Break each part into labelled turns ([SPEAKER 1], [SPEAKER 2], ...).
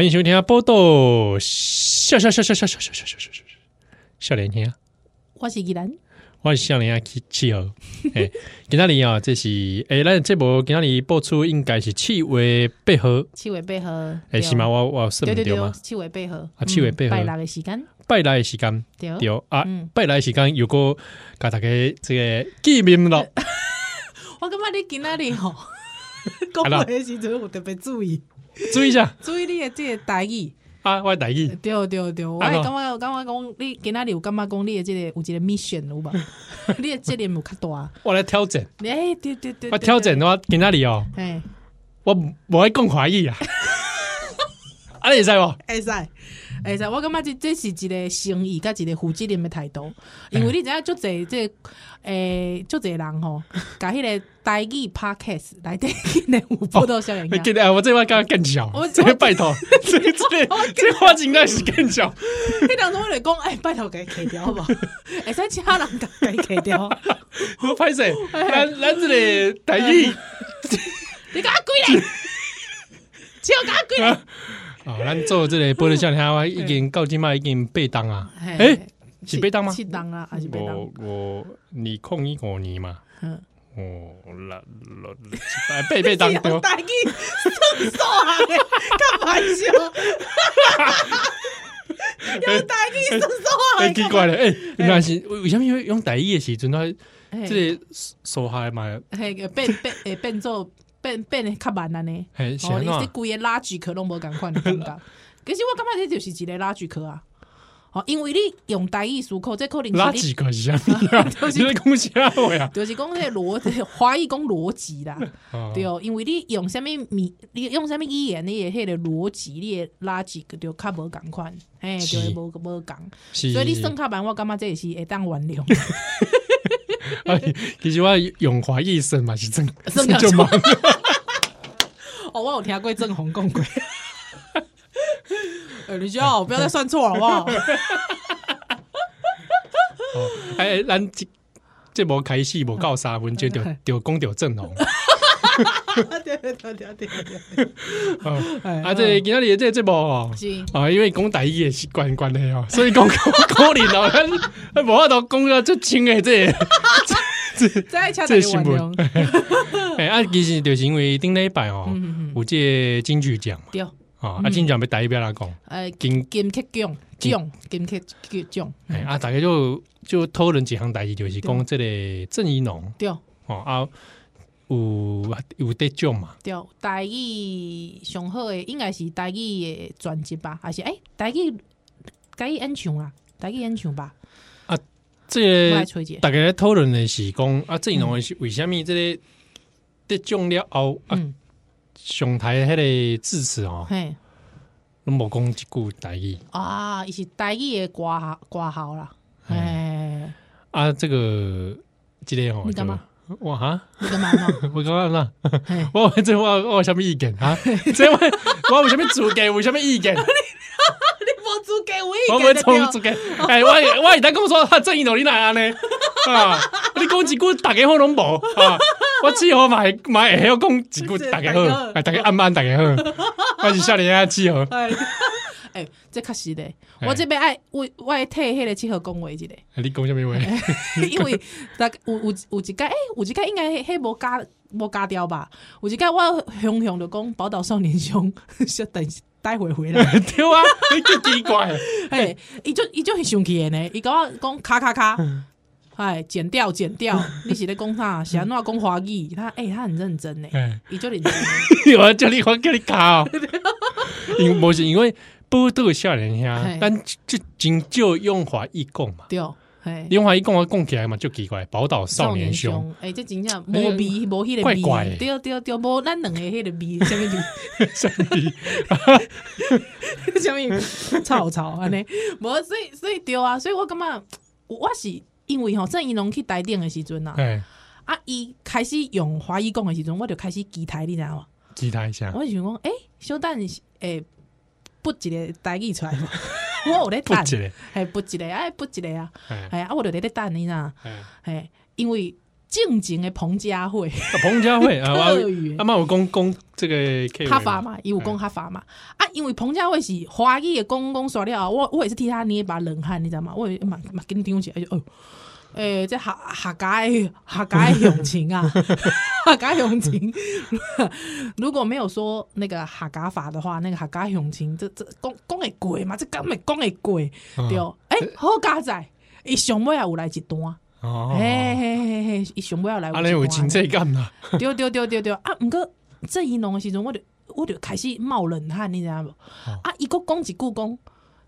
[SPEAKER 1] 欢迎收听报道，笑笑笑笑笑笑笑笑笑笑笑，笑脸兄，
[SPEAKER 2] 我是宜兰，
[SPEAKER 1] 我是笑脸兄七七号。哎，今天里啊，这是哎，咱这部今天里播出应该是七月八号，
[SPEAKER 2] 七月八号，
[SPEAKER 1] 哎，是吗？我我是对对对，
[SPEAKER 2] 七月八号
[SPEAKER 1] 啊，七月八号，
[SPEAKER 2] 拜六的时间，
[SPEAKER 1] 拜六的时间，对啊，拜六的时间有个给大家这个见面了。
[SPEAKER 2] 我感觉你今天里吼，讲话的时阵有特别注意。
[SPEAKER 1] 注意一下，
[SPEAKER 2] 注意你的这个待遇
[SPEAKER 1] 啊，我的台语，
[SPEAKER 2] 对对对，我感觉我感觉讲你今仔日有感觉讲你的这个有一个 mission 有吧？你的责任有较大，
[SPEAKER 1] 我来挑战，
[SPEAKER 2] 哎，对对对，
[SPEAKER 1] 我挑战的话今仔日哦，哎，我我爱讲怀疑啊，啊，你会使不？
[SPEAKER 2] 会使。哎，在我感觉这这是一个诚意，甲一个负责任的态度。因为你知影，足侪这诶，足侪人吼，甲迄个台语 podcast 来对今年有报道效
[SPEAKER 1] 应。我这边刚刚更小，我这边拜托，这这这话应该是更小。
[SPEAKER 2] 迄当中我来讲，哎，拜托给砍掉好不好？哎，使其他人给砍掉。
[SPEAKER 1] 我拍谁？咱咱这里台语，
[SPEAKER 2] 你搞鬼嘞？只有搞鬼嘞？
[SPEAKER 1] 啊，咱做这个播的笑脸，我已经到今嘛，已经八档啊。哎，是八档吗？
[SPEAKER 2] 七档啊，还是八档？
[SPEAKER 1] 我我你控一五年嘛。嗯。哦，六六七八八八档。
[SPEAKER 2] 用台语算数啊？开玩笑。用台语算数啊？
[SPEAKER 1] 太奇怪了，哎，原来是为什么用台语的时阵，他这个数学嘛？
[SPEAKER 2] 嘿，变变诶，变做。变变得较慢安尼，哦，你这规个垃圾壳拢无共款的感觉。其实我感觉这就是一个垃圾壳啊，哦，因为你用台语思考，这可能
[SPEAKER 1] 垃圾壳是啊，就是 讲啥话啊？
[SPEAKER 2] 就是讲那个逻，华语讲逻辑啦，对哦，因为你用什么米，你用什么语言，你的迄个逻辑，你的垃圾壳就较无共款，嘿，就会无无共，所以你算较慢，我感觉这也是会当原谅。
[SPEAKER 1] 其实我用华一生嘛是真真就忙。
[SPEAKER 2] 哦，我有听过郑红讲过。哎，你就好，不要再算错了，好不好？
[SPEAKER 1] 哦，哎，咱这这波开始无到三分钟就就讲到郑红。
[SPEAKER 2] 对对对对对对。
[SPEAKER 1] 啊，这今天的这这部哦，啊，因为讲台语的习惯关系哦，所以讲 可能哦，他无法度讲个最轻的这这这这新闻。哎，啊，其实就是因为顶礼拜哦，有这金曲奖嘛，对，啊，啊，金曲奖要台语要哪讲？
[SPEAKER 2] 呃，金金曲奖奖金曲奖。
[SPEAKER 1] 哎，啊，大家就就讨论几项代志，就是讲这个郑怡农，对，哦啊。有有得奖嘛？
[SPEAKER 2] 对，台语上好的应该是台语的专辑吧？还是诶、欸，台语台语演唱啊？台语演唱吧？
[SPEAKER 1] 啊，这个大家讨论的是讲啊，这两个是为什么这个得奖了后啊？上台迄个致辞哦，嘿，拢无讲一句台语
[SPEAKER 2] 啊？伊是台语的挂挂号啦，哎，
[SPEAKER 1] 啊，这个这个哦，你干嘛？哇哈！
[SPEAKER 2] 你干嘛呢？
[SPEAKER 1] 我干嘛呢？我这我我有什么意见啊？这我我有什么主见？有什么意见？你
[SPEAKER 2] 无主见，我
[SPEAKER 1] 我没从主见。哎，我我一旦跟我说他正义努力来呢啊！你讲几句大家好拢无啊？我只好买买还要讲几句大家好，大家安安大家好，我是少年啊，只好。
[SPEAKER 2] 哎，这确实的，我这边爱我我爱替迄个七号讲话一个。
[SPEAKER 1] 你讲什么话？
[SPEAKER 2] 因为大有有有一届哎，有一届应该迄无加无加掉吧？有一届我雄雄就讲宝岛少年兄，小等待会回来。
[SPEAKER 1] 对啊，你就奇怪。
[SPEAKER 2] 哎，伊就伊就很生气的呢，伊甲我讲咔咔咔，哎，剪掉剪掉，你是咧讲啥？是安怎讲华语？他哎，他很认真呢，伊就认真。
[SPEAKER 1] 我叫你我叫你卡哦，因为因为不都有少年兄，但就仅就用华语讲嘛。
[SPEAKER 2] 对。
[SPEAKER 1] 用华语讲我讲起来嘛，就奇怪，宝岛少年兄，
[SPEAKER 2] 哎，这真正无味无迄个味，怪怪，对对对，无咱两个迄个味，什么味？什么味？什么吵吵安尼，无所以所以对啊，所以我感觉我是因为吼郑宜农去台电的时阵呐，啊，伊开始用华语讲的时阵，我就开始机台，你知道吗？
[SPEAKER 1] 机台一下，
[SPEAKER 2] 我就想讲，哎，小等诶，不一个台语出来嘛。我有咧等，系不一个，哎，不一个啊，系啊，我就咧咧等你呐，系因为正经的彭佳慧，
[SPEAKER 1] 彭佳慧啊，阿妈有讲讲这个
[SPEAKER 2] 哈法嘛，伊有讲哈法嘛，啊，因为彭佳慧是华语的公公说了，我我也是替他捏一把冷汗，你知道吗？我也蛮蛮紧张起来，哦。诶、欸，这客客家客家乡情啊，客家乡情。如果没有说那个客家法的话，那个客家乡情，这这讲讲会过嘛？这根本讲会过对。诶、欸，好加载，伊上尾也有来一段。哦，嘿嘿嘿嘿，伊上尾也来。
[SPEAKER 1] 阿你有亲切感啦。
[SPEAKER 2] 对对对对对啊！毋过郑宜农的时阵，我就我就开始冒冷汗，你知影无？哦、啊，伊个讲一句讲。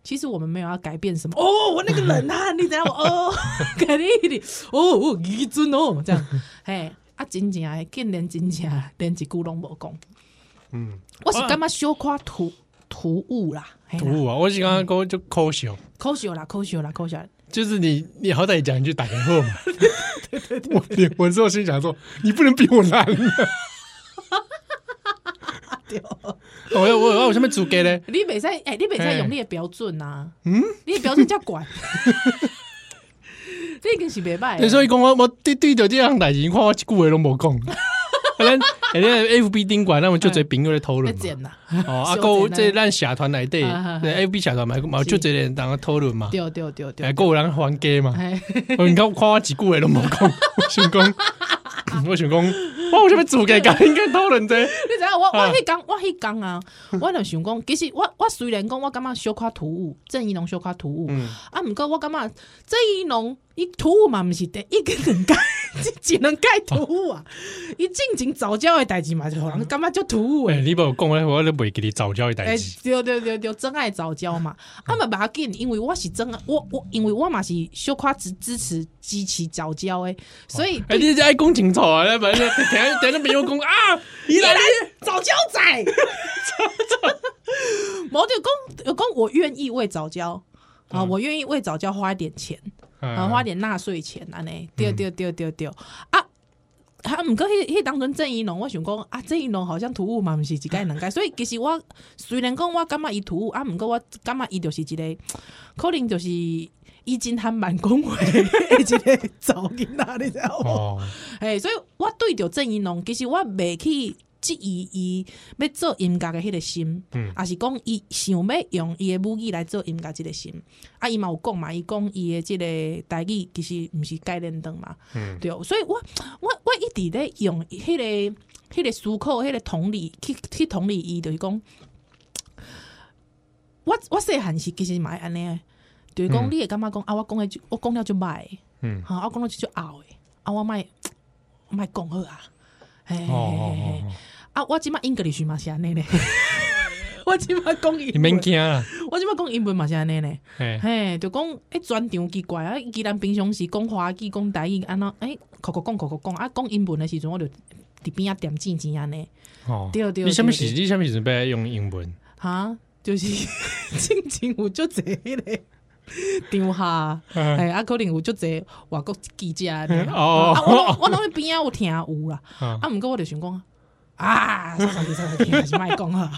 [SPEAKER 2] 其实我们没有要改变什么。哦，我那个冷汗，你知道吗？哦，改你一点。哦，一尊哦，这样，嘿，啊，真正啊，竟然真正连一句拢无讲，嗯，我是感觉小夸突突兀啦，
[SPEAKER 1] 突兀啊，我是刚刚讲就抠笑，
[SPEAKER 2] 抠笑啦，抠笑啦，抠笑，
[SPEAKER 1] 就是你，你好歹讲一句打个货嘛，对对对，我我之后心想说，你不能比我难。我我我我什么资格咧？
[SPEAKER 2] 你袂使哎，你袂使用你的标准呐。嗯，你的标准叫管。这个是袂歹。
[SPEAKER 1] 所以讲我我对对着这样代志，你看我一句话拢无讲。可能哎，F B 顶管，那么就这朋友来讨论嘛。哦，啊，哥，这咱社团内底，F B 社团嘛，嘛就这人当个讨论嘛。
[SPEAKER 2] 对对对对。
[SPEAKER 1] 哎，哥有人还价嘛？你看，看我一句话拢无讲，我想讲，我想讲。我什么做嘅噶？应该讨论者。
[SPEAKER 2] 你知影我我迄讲我迄讲啊，我就想讲，其实我我虽然讲我感觉小可突兀，郑伊农小可突兀，啊，毋过我感觉郑伊农伊土兀嘛，毋是第一个能改，只能改突兀啊。伊进前早教的代志嘛，就人感觉就突兀诶。
[SPEAKER 1] 你无讲咧，我咧袂记你早教的代志。
[SPEAKER 2] 对对对对，真爱早教嘛。啊嘛，把它紧，因为我是真爱，我我因为我嘛是小可支支持支持早教诶，所以。
[SPEAKER 1] 哎，你爱讲清楚啊，咧反正。等下没有讲啊！
[SPEAKER 2] 你来早教仔，我就讲有讲，我愿意为早教啊，我愿意为早教花一点钱啊，花点纳税钱安尼，对对对对对啊！啊，毋过迄迄当阵郑伊龙，我想讲啊，郑伊龙好像突兀嘛，毋是一概能改，所以其实我虽然讲我感觉伊突兀啊，毋过我感觉伊就是一个可能就是。伊真还蛮恭维，一个早囡仔，你知道无？哎，所以我对着郑伊龙，其实我袂去质疑伊要做音乐的迄个心，嗯，也是讲伊想要用伊的母语来做音乐即个心。啊，伊嘛有讲嘛，伊讲伊的即个代志其实毋是概念灯嘛，嗯，对。所以我我我一直咧用迄个迄个思考，迄个同理去去同理伊，就是讲，我我细汉时其实嘛安尼。就是讲，你会感觉讲啊？我讲的我讲了就歹，嗯，好，我讲了就就拗诶，啊，我卖卖讲好啊，嘿，啊，我即马英格里斯嘛是安尼咧，我即马讲英，
[SPEAKER 1] 你免惊啦，
[SPEAKER 2] 我即马讲英文嘛是安尼咧，嘿，就讲诶，专场奇怪啊，既然平常时讲华语讲台语，安怎诶，口口讲口口讲啊，讲英文的时阵，我就伫边啊点静静安尼，哦，对对，
[SPEAKER 1] 你什么时？你什么时要用英文？
[SPEAKER 2] 哈，就是 静静有足侪咧。丢下，哎，啊，可能有足侪外国记者哦，我我拢边啊有听有啦，啊，毋过我就想讲啊，啥啥啥啥，还是卖讲啊，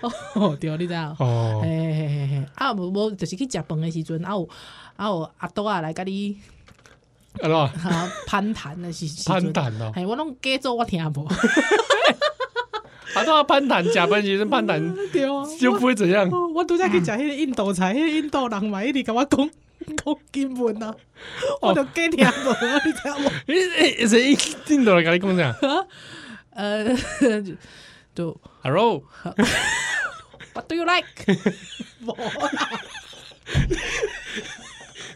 [SPEAKER 2] 哦，对，你知道？哦，嘿嘿嘿嘿，啊，无无，就是去食饭的时阵，啊有啊有阿多啊来甲你，
[SPEAKER 1] 阿多，
[SPEAKER 2] 攀谈的时时
[SPEAKER 1] 攀谈哦，
[SPEAKER 2] 哎，我拢假做我听无。
[SPEAKER 1] 他都要攀谈，假扮其实攀谈，对啊，就不会怎样。
[SPEAKER 2] 我拄则去食迄个印度菜，迄个印度人嘛，一直甲我讲讲英文啊，我就假听无，你知无？
[SPEAKER 1] 诶诶，是印度人甲你讲啥？
[SPEAKER 2] 呃，就
[SPEAKER 1] Hello，What
[SPEAKER 2] do you like？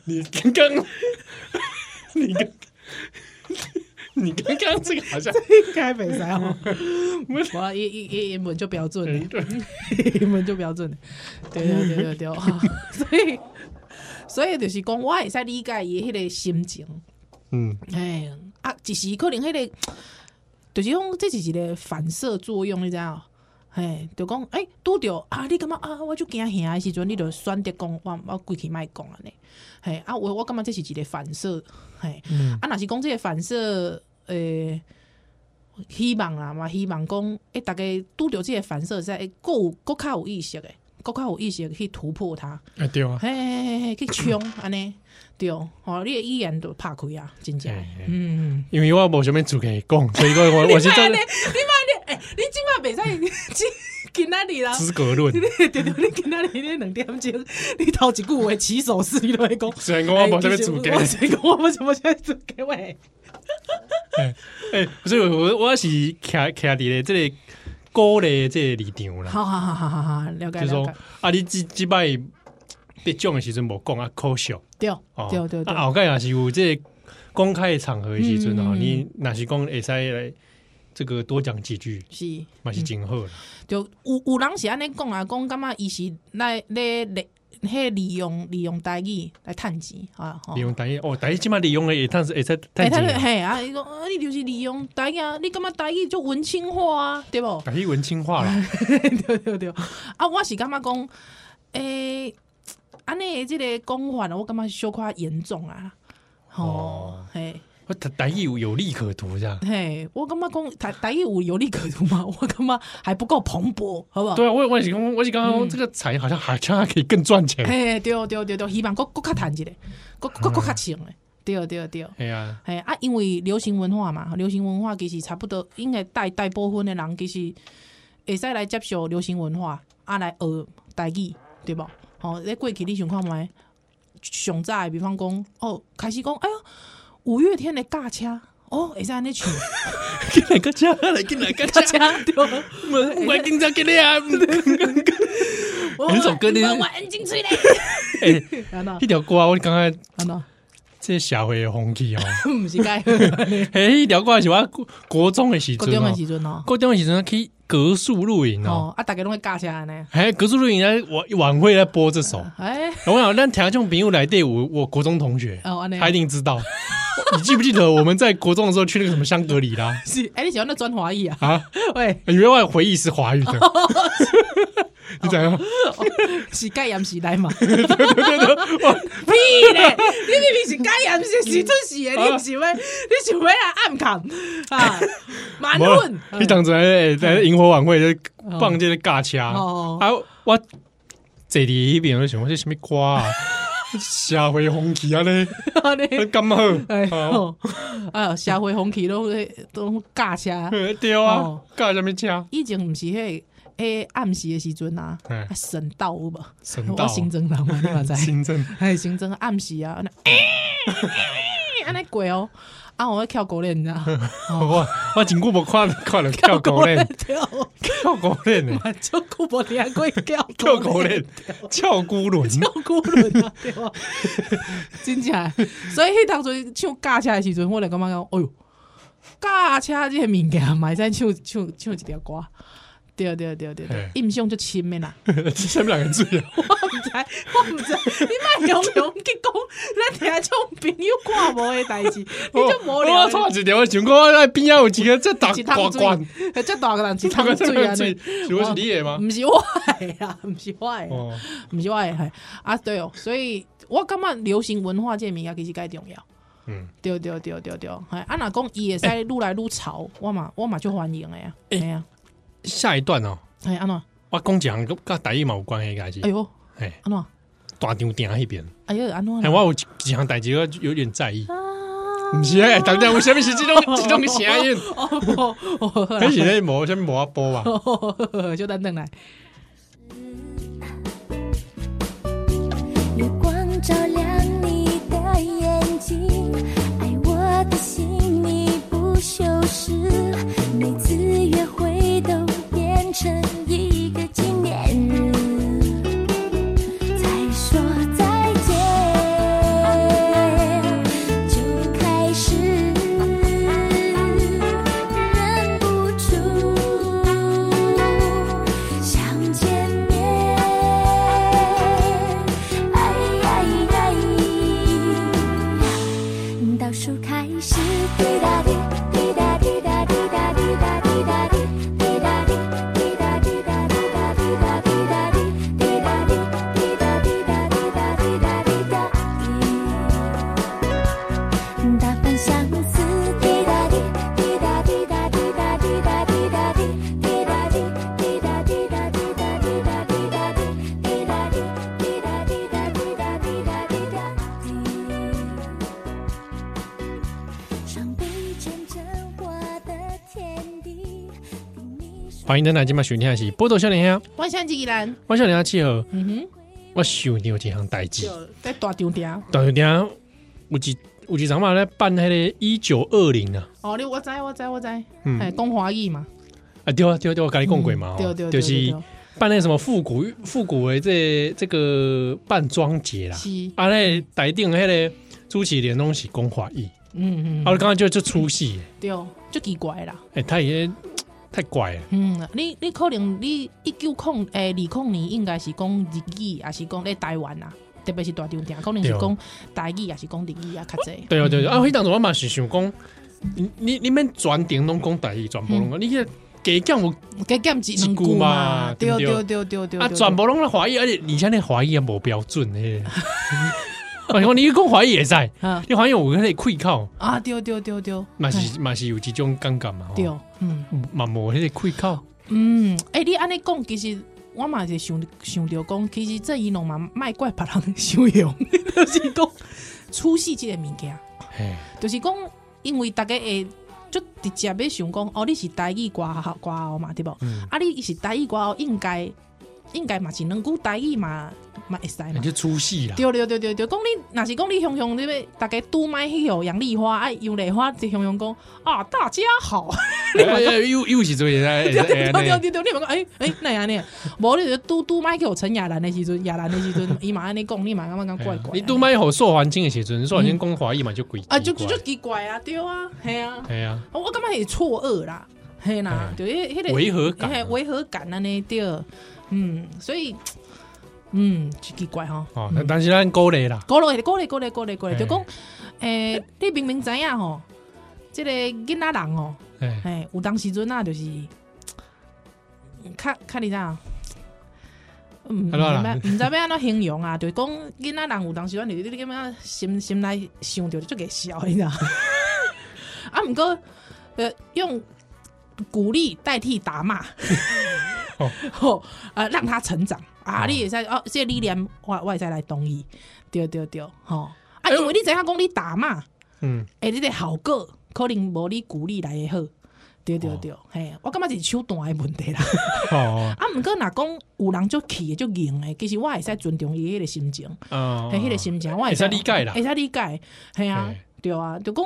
[SPEAKER 1] 你刚刚，你刚，你刚刚这个好像
[SPEAKER 2] 应该没啥哦。我一一一英文就标准了，英文就标准了。对对对对对，所以所以就是讲，我会使理解伊迄个心情。嗯，哎啊，就是可能迄个，就是讲这是一个反射作用，你知道？哎，就讲哎，拄着啊，你感觉啊，我就惊吓的时阵，你就选择讲我我过去莫讲安尼。嘿啊，我我感觉这是一个反射，嘿，嗯、啊，若是讲这个反射，诶、欸，希望啦嘛，希望讲，诶、欸，大家拄着这个反射，在够够较有意识诶，够较有意识去突破它。
[SPEAKER 1] 啊对啊，
[SPEAKER 2] 嘿嘿嘿嘿，去冲安尼，对，哦，你的语言都拍开啊，真正，嗯，
[SPEAKER 1] 因为我无啥物资格讲，所以我 我我是真。
[SPEAKER 2] 哎、欸，你今晚袂使去哪里啦？
[SPEAKER 1] 资格论，
[SPEAKER 2] 对对，你去哪里？你两点钟，你头一句话起手势，你都会讲。
[SPEAKER 1] 虽然我无啥物主给，
[SPEAKER 2] 虽然我无啥物主给喂。
[SPEAKER 1] 哎哎，所以我我是徛徛伫咧，这个鼓励这个立场啦。
[SPEAKER 2] 好好好好好好，了解了解。说
[SPEAKER 1] 啊，你即即摆得奖的时阵无讲啊，可惜。
[SPEAKER 2] 对对对对。
[SPEAKER 1] 啊，后盖也是有这公开的场合的时阵哦，你若是讲会使来。这个多讲几句是，嘛是真好啦。
[SPEAKER 2] 就有有人是安尼讲啊，讲感觉伊是来来来，迄利用利用台语来趁钱啊。
[SPEAKER 1] 利用台语哦，台语即码利用诶，会趁会使趁钱。
[SPEAKER 2] 嘿啊，伊讲啊，你就是利用台语啊，你感觉台语就文青化啊，对不？
[SPEAKER 1] 台语文青化啦。
[SPEAKER 2] 对对对。啊，我是感觉讲，诶，安尼诶，这个讲法，我感觉小可严重啊。哦，嘿。
[SPEAKER 1] 我台语有有利可图，这样。
[SPEAKER 2] 嘿，我感觉讲台台语有有利可图吗？我感觉还不够蓬勃，好不好？
[SPEAKER 1] 对啊，我我是讲，我是刚刚这个产业好像还像还可以更赚钱。
[SPEAKER 2] 嘿，对对对对，希望搁搁较赚一点，搁搁搁较强诶。对对对。
[SPEAKER 1] 系啊。
[SPEAKER 2] 嘿啊，因为流行文化嘛，流行文化其实差不多，应该大大部分的人其实会使来接受流行文化，啊来学台语，对不？哦，在过去你想看麦，上早比方讲，哦，开始讲，哎呀。五月天的驾车哦，会使安尼唱，
[SPEAKER 1] 进来个车，来进来个车，对，我紧张给你啊！哪首歌呢？
[SPEAKER 2] 我 安静吹嘞。
[SPEAKER 1] 哎，那条歌我刚才，这社会的风气哦，
[SPEAKER 2] 不是该。
[SPEAKER 1] 哎，那条歌是我国中的时阵，国
[SPEAKER 2] 中的时阵哦，
[SPEAKER 1] 国中的时阵去格数露营哦，
[SPEAKER 2] 啊，大家拢会驾车呢。
[SPEAKER 1] 哎，格数露营来晚晚会来播这首，哎，我想咱听众朋友来对我，我国中同学，他一定知道。你记不记得我们在国中的时候去那个什么香格里拉？
[SPEAKER 2] 是，哎，你喜欢那专华语啊？
[SPEAKER 1] 啊，
[SPEAKER 2] 喂，
[SPEAKER 1] 以为我回忆是华语的，你怎样？
[SPEAKER 2] 是盖盐是来嘛？
[SPEAKER 1] 对对对对，
[SPEAKER 2] 屁嘞！你明明是盖盐是是出事的，你不是为你是为了暗扛啊？满分！
[SPEAKER 1] 你当初在在营火晚会就放这个尬车啊？我这里一边我想我这什么瓜啊？社会风气啊咧，咁好，
[SPEAKER 2] 哎，社会风气都都驾车，
[SPEAKER 1] 对啊，驾什么车？
[SPEAKER 2] 以前唔是迄诶暗时的时阵啊，省道无？
[SPEAKER 1] 省道。
[SPEAKER 2] 新增人嘛，你嘛知？
[SPEAKER 1] 新增，
[SPEAKER 2] 哎，新增暗时啊，安尼过哦。啊！我要跳狗链，你知道？
[SPEAKER 1] 我我真久无看看了 跳狗链，跳狗链呢？
[SPEAKER 2] 就久无听过跳
[SPEAKER 1] 跳狗链，跳孤轮，
[SPEAKER 2] 跳孤轮啊！对吧？真正，所以迄当初唱驾车的时阵，我来感觉讲，哎呦，驾车这个物件，买使唱唱唱一条歌。对对对对对，印象就深的啦。
[SPEAKER 1] 什么两个字啊？
[SPEAKER 2] 我唔知，我唔知。你莫用用去讲，咱听种朋友看无的代志，你就无聊。
[SPEAKER 1] 我错一条，我想讲那边啊有几个这大挂冠，
[SPEAKER 2] 这大个人一汤水啊？
[SPEAKER 1] 是我是你的吗？
[SPEAKER 2] 不是我的啊，不是我的，不是我的，系啊，对哦。所以我感觉流行文化这物件其实介重要。嗯，对对对对对，系啊，若讲伊会使愈来愈潮，我嘛我嘛就欢迎的呀，哎呀。
[SPEAKER 1] 下一段哦，
[SPEAKER 2] 哎，安怎？
[SPEAKER 1] 我讲讲跟跟台语嘛有关系，开始。
[SPEAKER 2] 哎呦，哎，安怎？
[SPEAKER 1] 大场顶那边。
[SPEAKER 2] 哎呦，安怎？
[SPEAKER 1] 哎，我有几项代志，我有点在意。唔是啊，等等，我下面是这种 这种声音。还是咧无，下面无阿波吧？
[SPEAKER 2] 就等等来。
[SPEAKER 3] 月光照亮你的眼睛，爱我的心你不修饰，每次约会都。
[SPEAKER 1] 变成一。欢迎登来今晚收听的是《波多少年兄》，
[SPEAKER 2] 我想吉兰，
[SPEAKER 1] 我少年兄契合。
[SPEAKER 2] 嗯哼，
[SPEAKER 1] 我想你有几项代志，
[SPEAKER 2] 在大场店，
[SPEAKER 1] 大场店有几有几场嘛咧办迄个一九二零啊。
[SPEAKER 2] 哦，你我知我知我知，哎，讲华语嘛。
[SPEAKER 1] 啊对啊对啊对，我跟你讲过嘛，对对对，就是办那什么复古复古的这这个扮装节啦。是啊，那台顶迄个主持人拢是讲华语。嗯嗯，啊，我刚刚就就出戏，
[SPEAKER 2] 对，就奇怪啦。
[SPEAKER 1] 哎，他也。太怪了。
[SPEAKER 2] 嗯，你你可能你一九空诶，二零年应该是讲日语，也是讲咧台湾啊？特别是大场顶，可能是讲台语，也是讲日语啊？较济。
[SPEAKER 1] 对哦对哦，啊，迄当时我嘛是想讲，你你你免全程拢讲台语，全部拢讲，你迄加减有
[SPEAKER 2] 加减一两句嘛？对对对对对。
[SPEAKER 1] 啊，全部拢咧华语，而且而且你华语也无标准诶。我讲你讲怀疑也在，你华语有可以开口
[SPEAKER 2] 啊？对对对对，
[SPEAKER 1] 嘛是嘛是有这种尴尬嘛？
[SPEAKER 2] 对，嗯，
[SPEAKER 1] 嘛无迄个开口。
[SPEAKER 2] 嗯，诶，你安尼讲，其实我嘛是想想着讲，其实这一拢嘛卖怪别人 修养，就是讲出戏这个物件，就是讲，因为大家会就直接要想讲，哦，你是台语歌好歌哦嘛，对不？啊，你是台语歌哦，应该应该嘛是两句台语嘛。嘛会使嘛？
[SPEAKER 1] 就出戏啦！
[SPEAKER 2] 对对对对对，讲你若是讲你雄雄，你要大家拄麦去哦，杨丽花哎，杨丽花就雄雄讲啊，大家好，
[SPEAKER 1] 又又是做啥
[SPEAKER 2] 对对对对对，你问讲哎哎，那样呢？无你就拄拄麦去哦，陈亚兰的时阵，亚兰的时阵，伊嘛安尼讲，你嘛感觉怪怪。
[SPEAKER 1] 你拄麦好受环境的时阵，受环境讲华语嘛就鬼
[SPEAKER 2] 啊，就就奇怪啊，对啊，系啊，
[SPEAKER 1] 系啊，
[SPEAKER 2] 我感觉是错愕啦，系啦，对，迄个
[SPEAKER 1] 违和感，
[SPEAKER 2] 违和感安尼对，嗯，所以。嗯，奇怪哈。
[SPEAKER 1] 哦，但是咱鼓励啦，
[SPEAKER 2] 鼓励，鼓励，鼓励，鼓励，鼓励，就讲，诶，你明明知影吼，即个囡仔人哦，诶，有当时阵啊，就是，看看你咋，嗯，唔知要安怎形容啊，就讲囡仔人有当时阵，你你你咁样心心内想着就给笑，你知道？啊，毋过，呃，用鼓励代替打骂，哦，呃，让他成长。啊！你也在哦，这个理念我我会使来同意，对对对，吼！啊，因为你知影讲你打嘛，嗯，诶，你个效果可能无你鼓励来的好，对对对，嘿，我感觉是手段的问题啦。哦，啊，毋过若讲有人足气足硬诶，其实我会使尊重伊迄个心情，哦，迄个心情我会使
[SPEAKER 1] 理解啦，
[SPEAKER 2] 会使理解，系啊，对啊，就讲。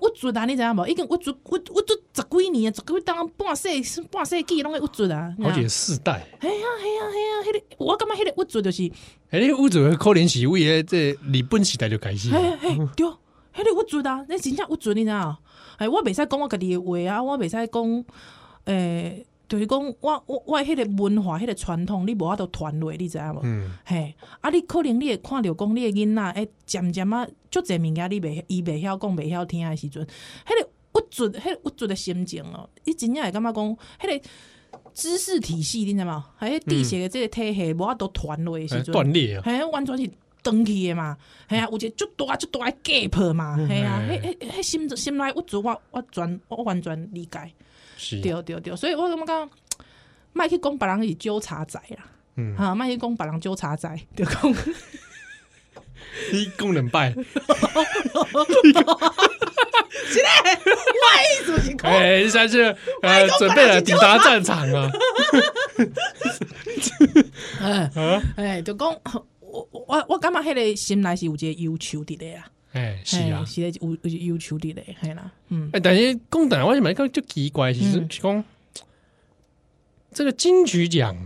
[SPEAKER 2] 我做啊，你知影无？已经我做，我我做十几年啊，十几当半世半世纪拢会我做啊。
[SPEAKER 1] 好几世代。
[SPEAKER 2] 系啊系啊系啊，迄个我感觉迄个我做就是，
[SPEAKER 1] 迄个我做可能是为诶，这日本时代就开始。
[SPEAKER 2] 哎哎，对，迄个我做啊，那真正我做你知影？哎，我袂使讲我家己诶话啊，我袂使讲诶。就是讲，我我我迄个文化，迄、那个传统，你无法度传落，你知影无？嗯，嘿，啊，你可能你会看着讲，你的囡仔，哎，渐渐啊，足侪物件，你袂，伊袂晓讲，袂晓听诶时阵，迄、那个不准，迄、那个不准诶心情哦，伊真正会感觉讲，迄个知识体系，你知影无？还有地学诶即个体系，无法度传落诶时阵，断裂啊，嘿，完全是断去诶嘛，嘿啊，有一个足大足大诶 gap 嘛，嘿啊，迄迄迄心心内不足，我我全我完全理解。对对对，所以我感觉讲，麦去讲别人是纠察仔啦，嗯，哈，麦去讲别人纠察仔，就讲，
[SPEAKER 1] 你讲两摆，是
[SPEAKER 2] 嘞，我意思是讲，
[SPEAKER 1] 哎，下去，呃，准备了抵达战场啊，
[SPEAKER 2] 哎，哎，就讲，我我我感觉迄个心内是有一个要求的咧啊。
[SPEAKER 1] 哎，是啊，
[SPEAKER 2] 是有有要求的嘞，系啦，嗯，
[SPEAKER 1] 哎，但是讲台湾是咪讲就奇怪，其实是讲这个金曲奖，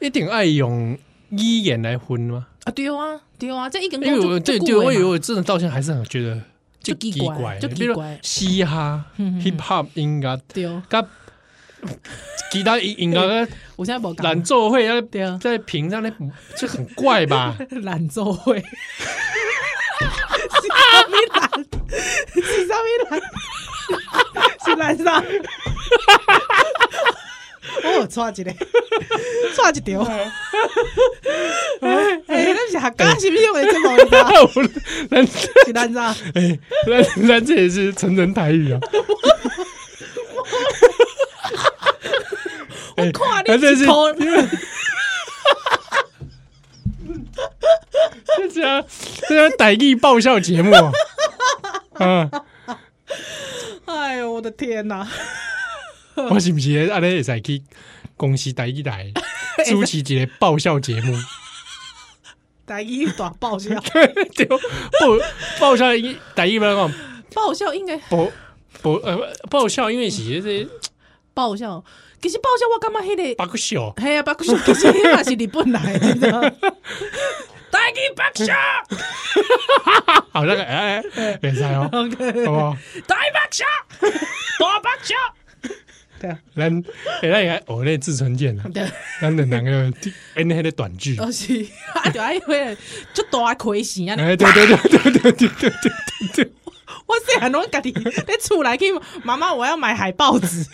[SPEAKER 1] 一定爱用语言来分吗？
[SPEAKER 2] 啊，对啊，对啊，这一个
[SPEAKER 1] 因为我对对，我以为我真的到现在还是很觉得
[SPEAKER 2] 就奇怪，就奇怪。
[SPEAKER 1] 嘻哈、hip hop 音乐，对，跟其他音音乐，
[SPEAKER 2] 我现在不
[SPEAKER 1] 懒做会要在屏上那就很怪吧？
[SPEAKER 2] 懒做会，是啥咪懒？是啥咪懒？是懒啥？我错一个，错一条。哎，那是客家是不是用的这么多？
[SPEAKER 1] 咱
[SPEAKER 2] 是咱啥？
[SPEAKER 1] 哎，咱咱这也是成人？台语啊！
[SPEAKER 2] 我看你是偷，
[SPEAKER 1] 这是这是台语爆笑节目啊！啊！
[SPEAKER 2] 哎呦，我的天哪！
[SPEAKER 1] 我是不是阿咧会使去公司台语台主持一个爆笑节目？
[SPEAKER 2] 台语大爆笑，
[SPEAKER 1] 对，爆爆笑应台语不能讲，
[SPEAKER 2] 爆笑应该
[SPEAKER 1] 爆爆呃爆笑，因为是这
[SPEAKER 2] 爆笑，其实爆笑我感觉迄个
[SPEAKER 1] 爆笑，
[SPEAKER 2] 系啊爆笑，其实是日本来的，台语爆笑，
[SPEAKER 1] 好那个哎哎，别猜哦，好不好？
[SPEAKER 2] 台语爆笑，大爆笑。对啊，
[SPEAKER 1] 咱哎，咱也学那志存剑啊，咱的两个演那个短剧，
[SPEAKER 2] 哦是，啊就爱会就大亏钱啊，
[SPEAKER 1] 哎对对对对对对对对，
[SPEAKER 2] 我细汉拢家己在厝内去，妈妈我要买海报纸，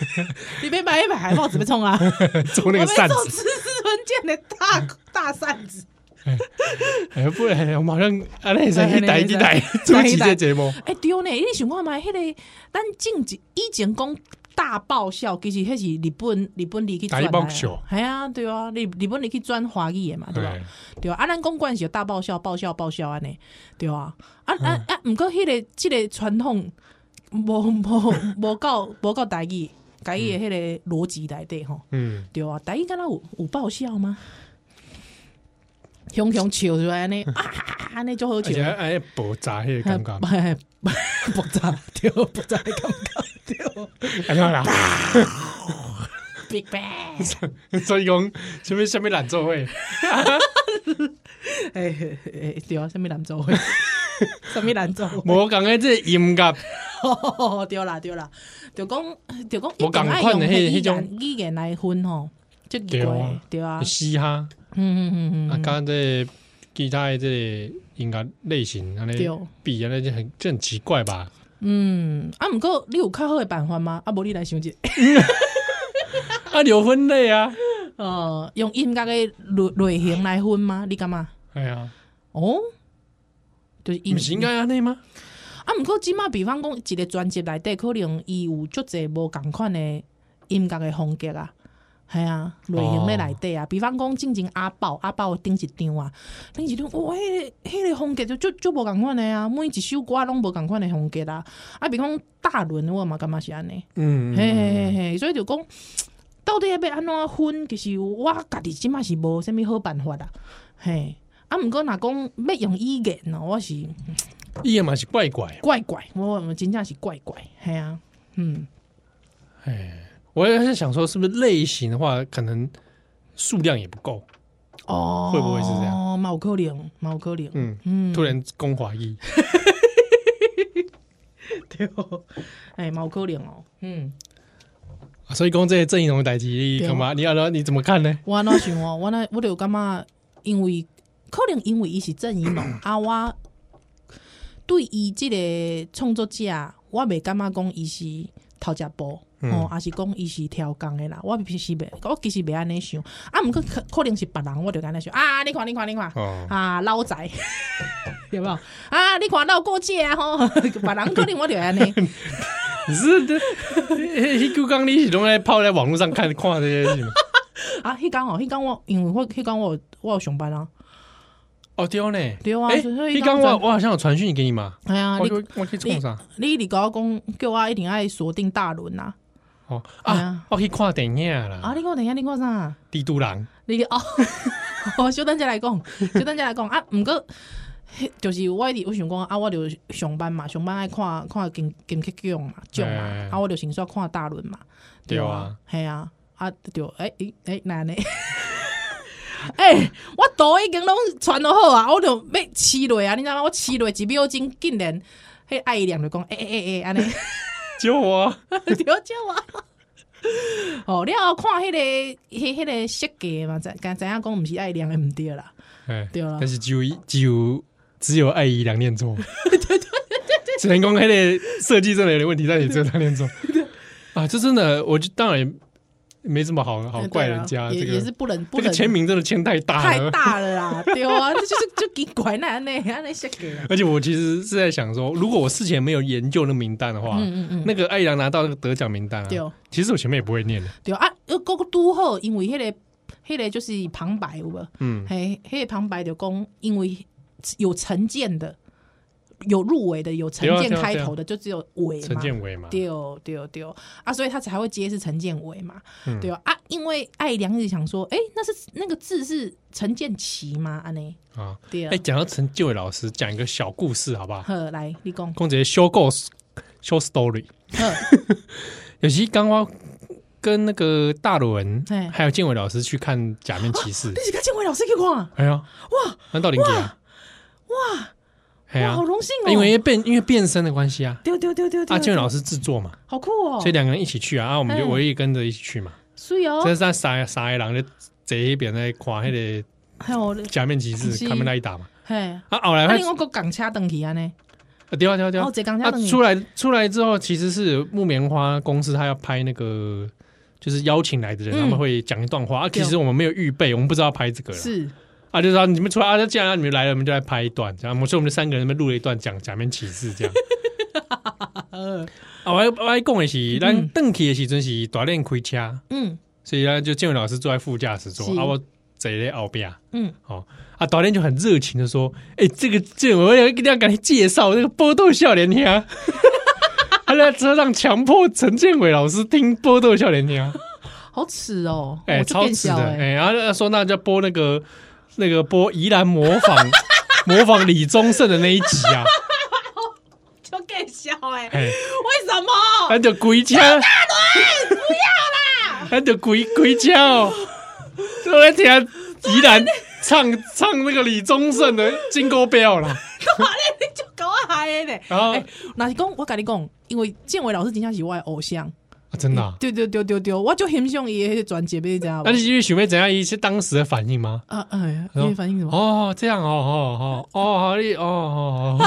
[SPEAKER 2] 你别买一买海报纸别冲啊，
[SPEAKER 1] 做那个扇子，
[SPEAKER 2] 志存剑的大大扇子，
[SPEAKER 1] 哎不然我马上啊那是去台一台主持这节目，
[SPEAKER 2] 哎对呢，你想看嘛迄个咱正以前讲。大爆笑，其实迄是日本日本里去转的，系啊，对啊，日日本里去转华语的嘛，对吧？对。啊，啊，咱讲惯是大爆笑，爆笑爆笑安尼，对啊，啊啊啊，毋过迄个即个传统，无无无够无够台语，台语的迄个逻辑内底吼，嗯，对啊，台语敢若有有爆笑吗？雄雄笑出来安尼，啊，安尼就好笑，
[SPEAKER 1] 哎，爆炸迄个感觉，
[SPEAKER 2] 爆炸，对，爆炸的感觉。
[SPEAKER 1] 安怎啦
[SPEAKER 2] ？Big Bang，
[SPEAKER 1] 所以讲什么什么懒做会？
[SPEAKER 2] 哎哎，对啊，什么懒做会？什么懒做？
[SPEAKER 1] 我讲的这音乐，
[SPEAKER 2] 对啦对啦，就讲就讲，我讲用迄种语言来分吼，就奇怪，对啊，
[SPEAKER 1] 嘻哈，嗯嗯嗯嗯，啊，刚这其他的这音乐类型，安尼比原来就很就很奇怪吧？
[SPEAKER 2] 嗯，啊，毋过你有较好的办法吗？啊，无你来想一下，
[SPEAKER 1] 啊，有分类啊，
[SPEAKER 2] 呃，用音乐的类类型来分吗？你感觉？
[SPEAKER 1] 哎呀，
[SPEAKER 2] 哦，就是
[SPEAKER 1] 不是应该安尼吗？
[SPEAKER 2] 啊，毋过即马比方讲一个专辑内底，可能伊有足侪无共款的音乐的风格啊。系啊，类型的内底啊，比方讲静静阿爆阿爆顶一张啊，顶一张，哇，迄个迄个风格就就就无共款的啊，每一首歌拢无共款的风格啊。啊，比方大轮我嘛感觉是安尼，嗯，嘿嘿嘿嘿，所以就讲到底要要安怎分，其实我家己即嘛是无啥物好办法啦。嘿，啊，毋过若讲要用语言呢，我是语
[SPEAKER 1] 言嘛是怪怪
[SPEAKER 2] 怪怪，我真正是怪怪，系啊，嗯，
[SPEAKER 1] 哎。我也是想说，是不是类型的话，可能数量也不够
[SPEAKER 2] 哦？
[SPEAKER 1] 会不会是这样？
[SPEAKER 2] 哦，毛可怜，毛可怜，
[SPEAKER 1] 嗯嗯，突然攻华裔，
[SPEAKER 2] 对哦，哎，毛可怜哦，嗯，
[SPEAKER 1] 所以讲这些阵容的代志，你干嘛？你要说你怎么看呢？
[SPEAKER 2] 我那想哦，我那我就感觉，因为可能因为伊是郑宜农啊，我对伊这个创作者，我没感觉讲伊是头家波。哦，还是讲伊是超工的啦，我其实袂，我其实袂安尼想，啊，毋过可可能是别人，我就安尼想啊，你看，你看，你看，哦、啊，老仔，有没有？啊，你看老过节啊，吼，别人可能我就安尼。
[SPEAKER 1] 是的，迄句讲你是拢在泡在网络上看看这些是吗？
[SPEAKER 2] 啊，迄讲哦，迄讲我，因为我迄讲我我有上班啊。
[SPEAKER 1] 哦，对呢，
[SPEAKER 2] 对啊，
[SPEAKER 1] 你刚我我好像有传讯给你嘛？
[SPEAKER 2] 哎呀，
[SPEAKER 1] 你我去做啥？
[SPEAKER 2] 你你跟我讲，叫我一定爱锁定大轮呐。
[SPEAKER 1] 哦啊，我去看电影啦！
[SPEAKER 2] 啊，你看电影，你看啥？
[SPEAKER 1] 帝都人。
[SPEAKER 2] 你哦，哦，小等下来讲，小等下来讲啊。毋过，就是我我想讲啊，我就上班嘛，上班爱看看金金曲奖嘛，奖嘛，啊，我就先说看大轮嘛，对啊，系啊，啊，对，哎哎哎，难呢？哎，我图已经拢传落好啊，我就要试落啊，你知道吗？我试落一秒钟，竟然迄爱良就讲，哎哎哎哎，安尼
[SPEAKER 1] 救我，
[SPEAKER 2] 对 救我。哦，你要看迄个迄迄个设计嘛？怎怎怎样讲？毋是爱良的毋对啦，对啦。
[SPEAKER 1] 但是只有只有只有爱姨良念错，对对对对对。只能讲迄个设计真的有点问题，但也只有他念错。啊，这真的，我就当然。没什么好好怪人家，
[SPEAKER 2] 也也是不能，这个
[SPEAKER 1] 签名真的签太大
[SPEAKER 2] 太大了啦，对啊，这就是就给拐那那那那些给。
[SPEAKER 1] 而且我其实是在想说，如果我事前没有研究那名单的话，嗯嗯嗯，那个艾怡良拿到那个得奖名单啊，其实我前面也不会念的。
[SPEAKER 2] 对啊，呃，个个都好，因为那个那个就是旁白，有无？嗯，嘿，那个旁白就讲，因为有成见的。有入围的，有陈建开头的，就只有伟嘛。
[SPEAKER 1] 陈建伟嘛，
[SPEAKER 2] 对对对啊，所以他才会接是陈建伟嘛，对啊，因为艾良一直想说，哎，那是那个字是陈建奇吗？安呢？啊，对啊。哎，讲到陈建伟老师，讲一个小故事好不好？好，来，你讲。
[SPEAKER 1] 讲一个 short goes，short story。有时刚刚跟那个大伦，还有建伟老师去看《假面骑士》，
[SPEAKER 2] 你是跟建伟老师去看？
[SPEAKER 1] 哎呀，
[SPEAKER 2] 哇，
[SPEAKER 1] 那到底几啊？
[SPEAKER 2] 哇！哇，好荣幸哦！
[SPEAKER 1] 因为变因为变身的关系啊，
[SPEAKER 2] 丢丢丢丢啊！
[SPEAKER 1] 建伟老师制作嘛，
[SPEAKER 2] 好酷哦！
[SPEAKER 1] 所以两个人一起去啊，啊，我们就我也跟着一起去嘛。
[SPEAKER 2] 所以哦，
[SPEAKER 1] 这是在三三个人就这一边在看那个，假面骑士他们那一打嘛。嘿，啊，后来他
[SPEAKER 2] 我个港车登去啊呢，
[SPEAKER 1] 啊，对啊对啊对啊！啊，出来出来之后，其实是木棉花公司他要拍那个，就是邀请来的人，他们会讲一段话啊。其实我们没有预备，我们不知道拍这个
[SPEAKER 2] 是。
[SPEAKER 1] 啊，就是说你们出来啊，既然你们来了，我们就来拍一段，这样。所以我们三个人那边录了一段讲假面骑士这样。啊，我我还讲的是，咱登去的时阵是大练开车，嗯，所以呢，就建伟老师坐在副驾驶座，啊，我坐在后边，嗯，哦，啊，导练就很热情的说，哎，这个这我要一定要给你介绍那个波豆笑脸听，他在车上强迫陈建伟老师听波豆笑脸听，
[SPEAKER 2] 好耻哦，
[SPEAKER 1] 哎，超耻的，哎，然后说那就播那个。那个播宜兰模仿 模仿李宗盛的那一集啊，
[SPEAKER 2] 就更笑哎！为什么？
[SPEAKER 1] 还得鬼叫！
[SPEAKER 2] 大伦，不要啦！
[SPEAKER 1] 还得鬼鬼叫！我在听宜兰唱唱那个李宗盛的《金钩标》啦。
[SPEAKER 2] 哇，你就搞嗨嘞！哎，那是讲我跟你讲，因为建伟老师真正是我的偶像。
[SPEAKER 1] 真的？
[SPEAKER 2] 对对对对对，我就很想伊个专辑，你知道吗？
[SPEAKER 1] 那你是想要怎样？一些当时的反应吗？
[SPEAKER 2] 啊哎，你反应什么？
[SPEAKER 1] 哦，这样哦哦哦哦，好厉哦哦，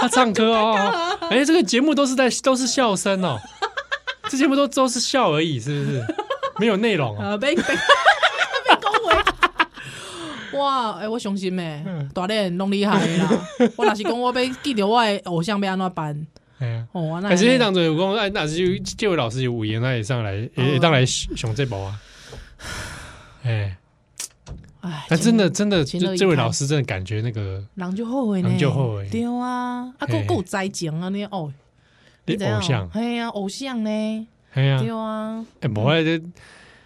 [SPEAKER 1] 他唱歌哦，哎，这个节目都是在都是笑声哦，这节目都都是笑而已，是不是？没有内容啊？被被被恭维！哇，哎，我相信咩？大练弄厉害啦！我若是讲我被记得我的偶像被安怎办？哎呀，可是那当中有讲，哎，那是就这位老师有五言，那也上来，也当来上这部啊。哎，哎，他真的真的，这这位老师真的感觉那个，人就后悔呢，人就后悔，对啊，啊，够够灾情啊，你哦，你偶像，哎呀，偶像呢，哎呀，对啊，哎，无爱这，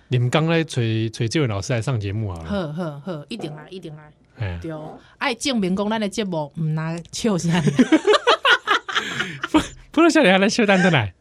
[SPEAKER 1] 你们刚来催催这位老师来上节目啊，呵呵呵，一定来，一定来，哎，对，爱证明讲咱的节目唔拿笑声。不能笑脸，还能秀蛋的奶。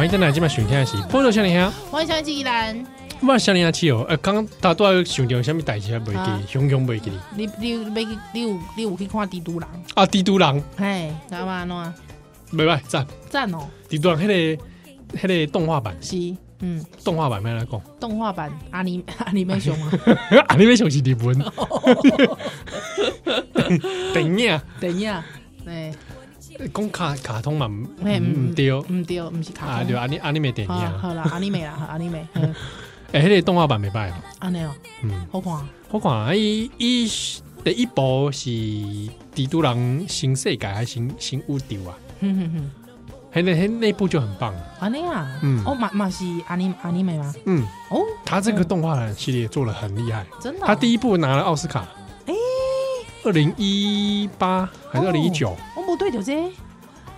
[SPEAKER 1] 欢迎再来今晚收听的是《波多少年兄》，
[SPEAKER 2] 欢迎小年纪依然。
[SPEAKER 1] 我少年兄哦，呃，刚刚他都要想到什么代志还袂记，熊熊袂记。
[SPEAKER 2] 你你你你有你有去看《帝都人》
[SPEAKER 1] 啊？《帝都人》
[SPEAKER 2] 嘿，干嘛喏？
[SPEAKER 1] 袂歹，赞
[SPEAKER 2] 赞哦！
[SPEAKER 1] 《帝都人》迄个迄个动画版
[SPEAKER 2] 是，嗯，
[SPEAKER 1] 动画版没来讲。
[SPEAKER 2] 动画版阿尼阿尼美熊啊，
[SPEAKER 1] 阿尼美熊是日本。电影，
[SPEAKER 2] 电影，哎。
[SPEAKER 1] 讲卡卡通嘛，唔唔对，
[SPEAKER 2] 唔对，唔是卡通，
[SPEAKER 1] 啊对，阿尼阿尼美电影，
[SPEAKER 2] 好啦，阿尼美啦，阿尼美，
[SPEAKER 1] 哎，迄个动画版没办法，
[SPEAKER 2] 阿尼哦，嗯，好看，
[SPEAKER 1] 好看，伊伊第一部是《帝都人新世界》还是新新宇宙啊？哼哼哼，迄那迄那部就很棒，
[SPEAKER 2] 阿尼啊，嗯，哦马马是阿尼阿尼美吗？
[SPEAKER 1] 嗯，哦，他这个动画系列做的很厉害，
[SPEAKER 2] 真的，
[SPEAKER 1] 他第一部拿了奥斯卡，哎，二零一八还是二零一九？
[SPEAKER 2] 对的这，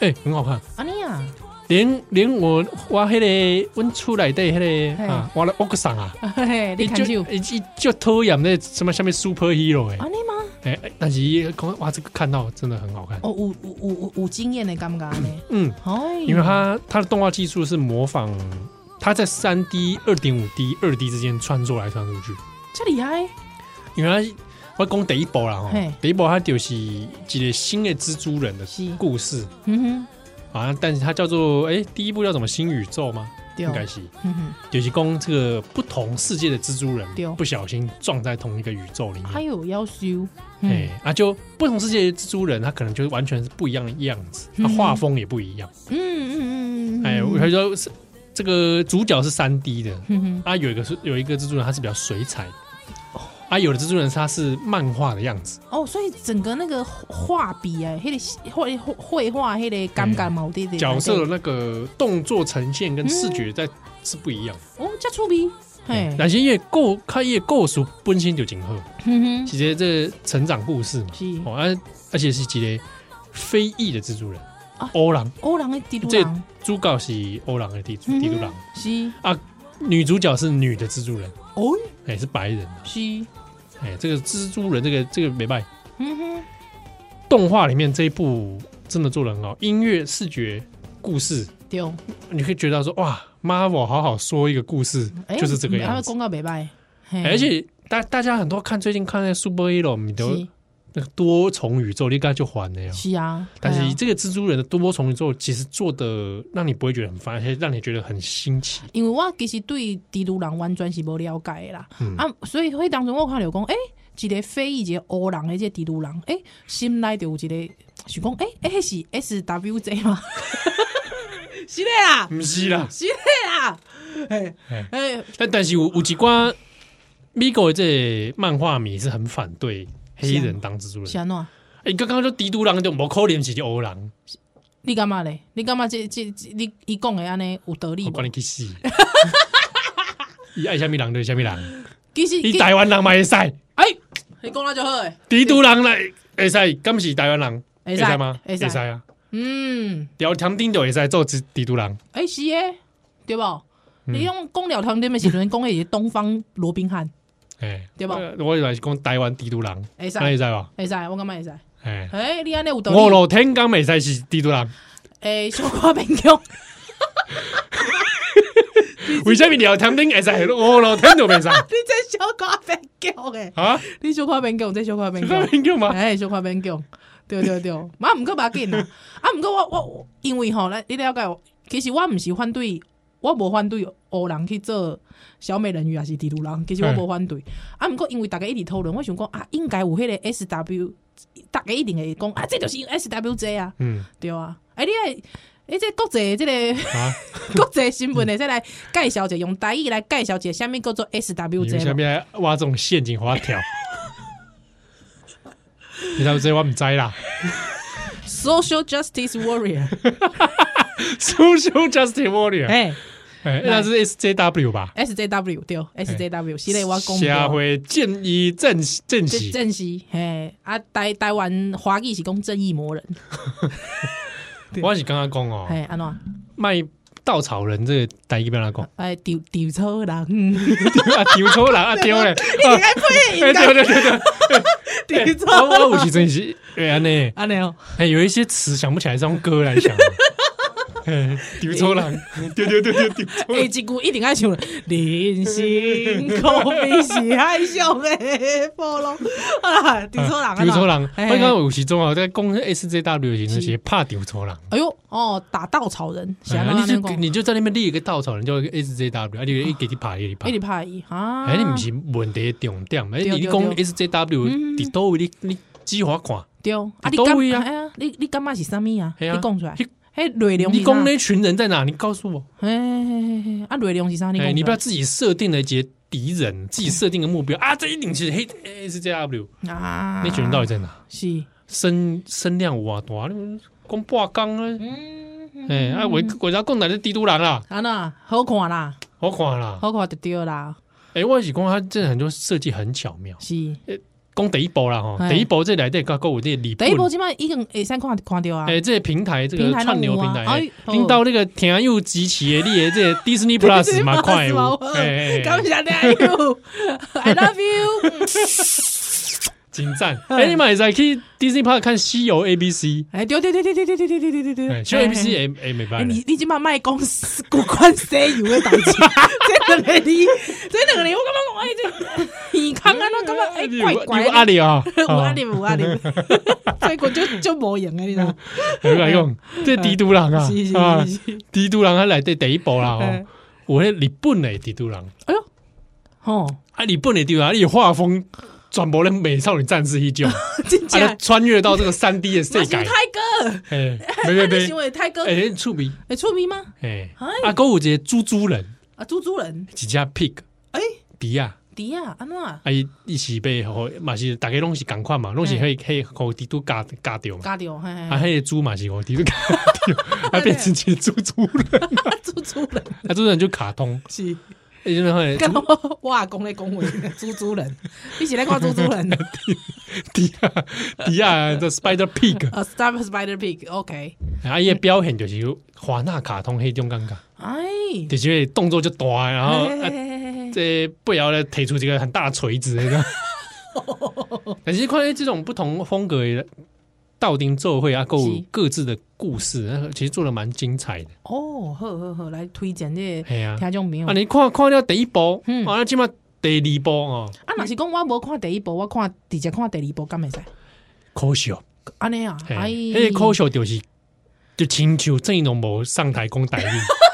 [SPEAKER 1] 哎，很好看。
[SPEAKER 2] 阿尼啊，
[SPEAKER 1] 连连我我迄个温出来的迄个啊，我的奥克桑啊，
[SPEAKER 2] 你看就
[SPEAKER 1] 一就讨厌那什么下面 superhero 哎，
[SPEAKER 2] 阿尼吗？
[SPEAKER 1] 哎，但是讲哇，这个看到真的很好看。
[SPEAKER 2] 哦，有有有有经验的感觉呢。
[SPEAKER 1] 嗯，因为他他的动画技术是模仿，他在三 D、二点五 D、二 D 之间穿梭来穿出去，
[SPEAKER 2] 这厉害。
[SPEAKER 1] 因为它。我讲第一部啦，哈，第一部它就是一个新的蜘蛛人的故事，嗯哼，啊，但是它叫做哎，第一部叫什么新宇宙吗？应该是，嗯哼，就是讲这个不同世界的蜘蛛人不小心撞在同一个宇宙里面，
[SPEAKER 2] 还有要修，
[SPEAKER 1] 哎，啊，就不同世界的蜘蛛人，他可能就完全是不一样的样子，他画风也不一样，嗯嗯嗯嗯，哎，他说是这个主角是三 D 的，嗯哼，啊，有一个是有一个蜘蛛人，他是比较水彩。啊，有的蜘蛛人他是漫画的样子。
[SPEAKER 2] 哦，所以整个那个画笔啊，那个绘绘画那个感觉嘛，对对，
[SPEAKER 1] 角色的那个动作呈现跟视觉在是不一样。
[SPEAKER 2] 哦，加出笔，
[SPEAKER 1] 嘿，但是因为故他因为故事本身就真好，嗯哼，其实这成长故事嘛，是。哦，而而且是一个非裔的蜘蛛人，欧郎，
[SPEAKER 2] 欧郎的蜘蛛狼，
[SPEAKER 1] 这主角是欧郎的蜘蛛蜘蛛狼，是。啊，女主角是女的蜘蛛人，哦，哎，是白人，是。哎，这个蜘蛛人，这个这个没卖。嗯哼，动画里面这一部真的做的很好，音乐、视觉、故事，丢，你可以觉得说哇，Marvel 好好说一个故事，就是这个样子。
[SPEAKER 2] 公告没卖，
[SPEAKER 1] 而且大大家很多看最近看那个 Superhero，你都那个多重宇宙，你刚才就还了呀。
[SPEAKER 2] 是啊，
[SPEAKER 1] 但是这个蜘蛛人的多重宇宙其实做的让你不会觉得很烦，而且让你觉得很新奇。
[SPEAKER 2] 因为我其实对蜘蛛人完全是不了解的啦，啊，所以所以当中我看了讲，哎，一个非裔一个欧人的这个帝都狼，哎，心内就有一个想讲，哎，哎是 S W J 吗？是的啦，
[SPEAKER 1] 不是啦，
[SPEAKER 2] 是的啦，哎
[SPEAKER 1] 哎，但但是有有几关美国的这漫画迷是很反对。黑人当蜘蛛人，
[SPEAKER 2] 是啊，
[SPEAKER 1] 哎，刚刚就帝都狼就无可能是只欧狼，
[SPEAKER 2] 你干嘛嘞？你干嘛这这你伊讲的安尼有道理？
[SPEAKER 1] 我管你去死！伊爱虾米人就虾米人，其实伊台湾人嘛会使，
[SPEAKER 2] 哎，你讲那就好诶。
[SPEAKER 1] 帝都人来会使，敢是台湾人会使吗？会使啊，嗯，聊天顶就会使做帝帝都人，
[SPEAKER 2] 哎是诶，对不？你用讲聊天顶的时阵讲的是东方罗宾汉。
[SPEAKER 1] 哎，对吧？我以为是讲台湾帝都人，会使会使吧？
[SPEAKER 2] 会使，我感觉会使。哎，哎，你安尼有道理。
[SPEAKER 1] 我老天讲未使是帝都人。
[SPEAKER 2] 哎，小可勉强。
[SPEAKER 1] 为什么聊天顶会使？我老天就未使。
[SPEAKER 2] 你这小可勉强诶！啊，你小可勉强，这小可勉强。
[SPEAKER 1] 勉强吗？
[SPEAKER 2] 哎，小可勉强。对对对，妈唔 过把紧啊！啊，唔过我我因为吼来，你了解，其实我唔是反对，我无反对欧人去做。小美人鱼还是帝都狼，其实我无反对。啊，毋过因为大家一直讨论，我想讲啊，应该有迄个 S W，大家一定会讲啊，这就是 S W J 啊，嗯，对啊。哎，你哎，这国际这个 国际新闻的再来介绍者，用台语来介绍者，下面叫做 S W J。
[SPEAKER 1] 下面挖这种陷阱，滑跳。S W J 我唔知啦。
[SPEAKER 2] Social Justice Warrior。
[SPEAKER 1] Social Justice Warrior。哎。哎，那是 S J W 吧
[SPEAKER 2] ？S J W 对，S J W 系列我公布。
[SPEAKER 1] 社会正义正正义
[SPEAKER 2] 正义，嘿啊，台台湾华语是讲正义魔人。
[SPEAKER 1] 我是刚刚讲哦，
[SPEAKER 2] 哎，安怎
[SPEAKER 1] 卖稻草人这个台语边来讲？
[SPEAKER 2] 哎，丢丢错 人，
[SPEAKER 1] 啊，丢错人啊，丢嘞！
[SPEAKER 2] 你应该配音的，
[SPEAKER 1] 对对对对，丢错。我我其实是哎安尼安尼哦，哎，有一些词想不起来，是用歌来想。丢错人，丢丢丢丢丢。
[SPEAKER 2] 哎，这句一定爱唱。人生可比是海上的波浪啊！丢错人，
[SPEAKER 1] 丢错人。我刚刚有时中啊，在讲 SJW 时，那些怕丢错人。
[SPEAKER 2] 哎呦，哦，打稻草人，
[SPEAKER 1] 你就你就在那边立一个稻草人，叫 SJW，啊，你一给你拍，一拍，
[SPEAKER 2] 一拍一啊。
[SPEAKER 1] 哎，你不是问题重点，哎，你讲 SJW，你都你你计划看。
[SPEAKER 2] 对，啊，你讲啊，你你干嘛是啥物啊？你讲出来。
[SPEAKER 1] 你讲那群人在哪？你告诉我。
[SPEAKER 2] 嘿嘿嘿嘿，啊，内容是啥？你
[SPEAKER 1] 你不要自己设定了一些敌人，自己设定的目标啊！这一定是黑 SJW 啊！那群人到底在哪？
[SPEAKER 2] 是
[SPEAKER 1] 声声量哇大，讲八缸啊！嗯，哎，啊，为为啥讲来是帝都人啦？
[SPEAKER 2] 啊那好看啦，
[SPEAKER 1] 好看啦，
[SPEAKER 2] 好看就对啦。
[SPEAKER 1] 哎，我是讲他这很多设计很巧妙。
[SPEAKER 2] 是。
[SPEAKER 1] 讲第一部啦吼，第一部这来对个购物这礼，
[SPEAKER 2] 第一部起码已经会先看看到啊。
[SPEAKER 1] 哎，这个平台这个串流平台，听到那个天佑集齐的你的这个 Disney Plus 嘛快哦，哎，
[SPEAKER 2] 感谢天佑，I love you。
[SPEAKER 1] 精湛！哎，你们在去 Disney Park 看《西游 A B C》？
[SPEAKER 2] 哎，对对对对对对对对对对对对，
[SPEAKER 1] 西游 A B C 哎哎，没办法。
[SPEAKER 2] 你你今嘛卖公司股款西游的代志，真的你真的你我感觉讲哎这尔康啊，那感觉哎怪怪。
[SPEAKER 1] 有压力啊，
[SPEAKER 2] 有压力有压力，所以我就就无用啊，你知 道？
[SPEAKER 1] 有来用，这帝都人啊。啊！帝都人他来对第一部啦哦，我日本的帝都人。哎呦，哦，啊日本的帝都人，你画风。转播了美少女战士一九，他穿越到这个三 D 的世界。泰
[SPEAKER 2] 哥，
[SPEAKER 1] 哎，没没没，
[SPEAKER 2] 因为泰哥，
[SPEAKER 1] 哎，出名，
[SPEAKER 2] 哎，出名吗？
[SPEAKER 1] 哎，啊，购物节猪猪人，
[SPEAKER 2] 啊，猪猪人，
[SPEAKER 1] 几只 pig，哎，迪亚，
[SPEAKER 2] 迪亚，安诺啊，
[SPEAKER 1] 啊，一起被和嘛是大家拢是赶快嘛，拢是可以可以和帝都嘎嘎掉嘛，
[SPEAKER 2] 嘎掉，
[SPEAKER 1] 啊，迄个猪嘛是互帝都 嘎掉，啊，变成只猪猪人，
[SPEAKER 2] 猪猪人，
[SPEAKER 1] 啊，猪猪人就卡通，
[SPEAKER 2] 是。我阿公咧讲话，猪猪人，你是咧看猪猪人？
[SPEAKER 1] 迪亚迪亚的 Spider Pig，
[SPEAKER 2] 啊，Spider Pig，OK。
[SPEAKER 1] 啊，伊个表现就是华纳卡通迄种感觉，哎，就是动作就大，然后 这不要咧提出这个很大的锤子，但是关于这种不同风格的。道丁奏会啊，各各自的故事，其实做的蛮精彩的。
[SPEAKER 2] 哦，好好好，来推荐这个听众朋友。
[SPEAKER 1] 啊，你看看了第一部，嗯，啊，起码第二部哦。
[SPEAKER 2] 啊，若是讲我无看第一部，我看直接看第二部，敢会使？
[SPEAKER 1] 可惜，
[SPEAKER 2] 安尼啊，哎，
[SPEAKER 1] 迄个可惜就是就亲像郑宜农无上台讲台语，
[SPEAKER 2] 这